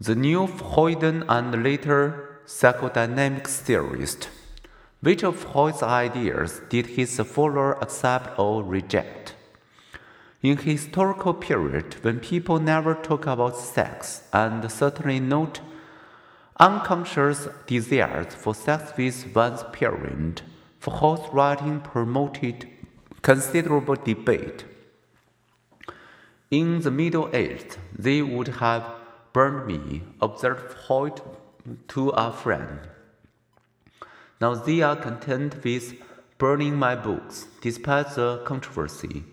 The neo-Freudian and later psychodynamics theorist. Which of Freud's ideas did his follower accept or reject? In historical period when people never talk about sex and certainly not unconscious desires for sex with one's parent, Freud's writing promoted considerable debate. In the Middle Ages, they would have burned me, observed Freud to a friend. Now they are content with burning my books, despite the controversy.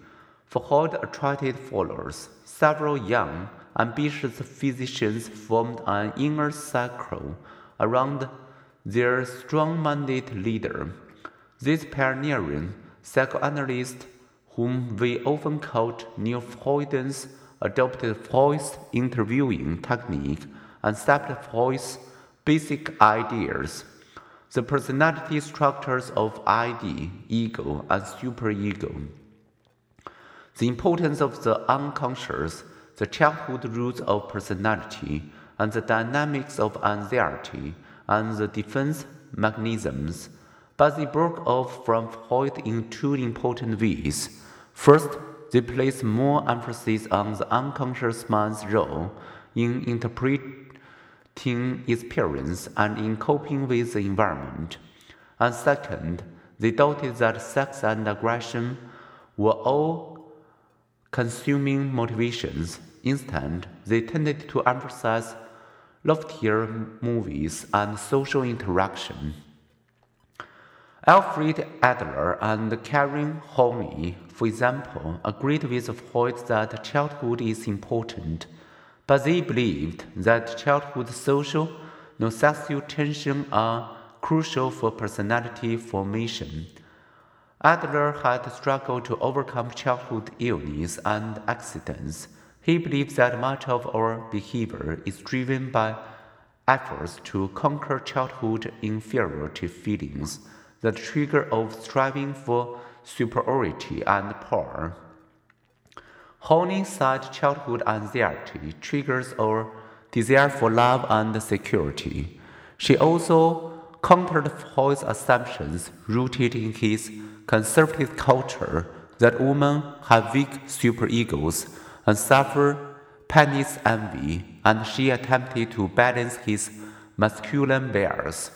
For Freud attracted followers. Several young, ambitious physicians formed an inner circle around their strong-minded leader. This pioneering psychoanalyst, whom we often called neo-Freudians, adopted Freud's interviewing technique and accepted Freud's basic ideas. The personality structures of ID, ego, and superego the importance of the unconscious, the childhood roots of personality, and the dynamics of anxiety, and the defense mechanisms. But they broke off from Freud in two important ways. First, they place more emphasis on the unconscious mind's role in interpreting experience and in coping with the environment. And second, they doubted that sex and aggression were all consuming motivations. Instead, they tended to emphasize loftier movies and social interaction. Alfred Adler and Karen Horney, for example, agreed with Freud that childhood is important, but they believed that childhood social no sexual tension are crucial for personality formation. Adler had struggled to overcome childhood illness and accidents. He believes that much of our behavior is driven by efforts to conquer childhood inferiority feelings, the trigger of striving for superiority and power. Horney said childhood anxiety triggers our desire for love and security. She also countered Freud's assumptions rooted in his conservative culture that women have weak superegos and suffer penis envy, and she attempted to balance his masculine bias.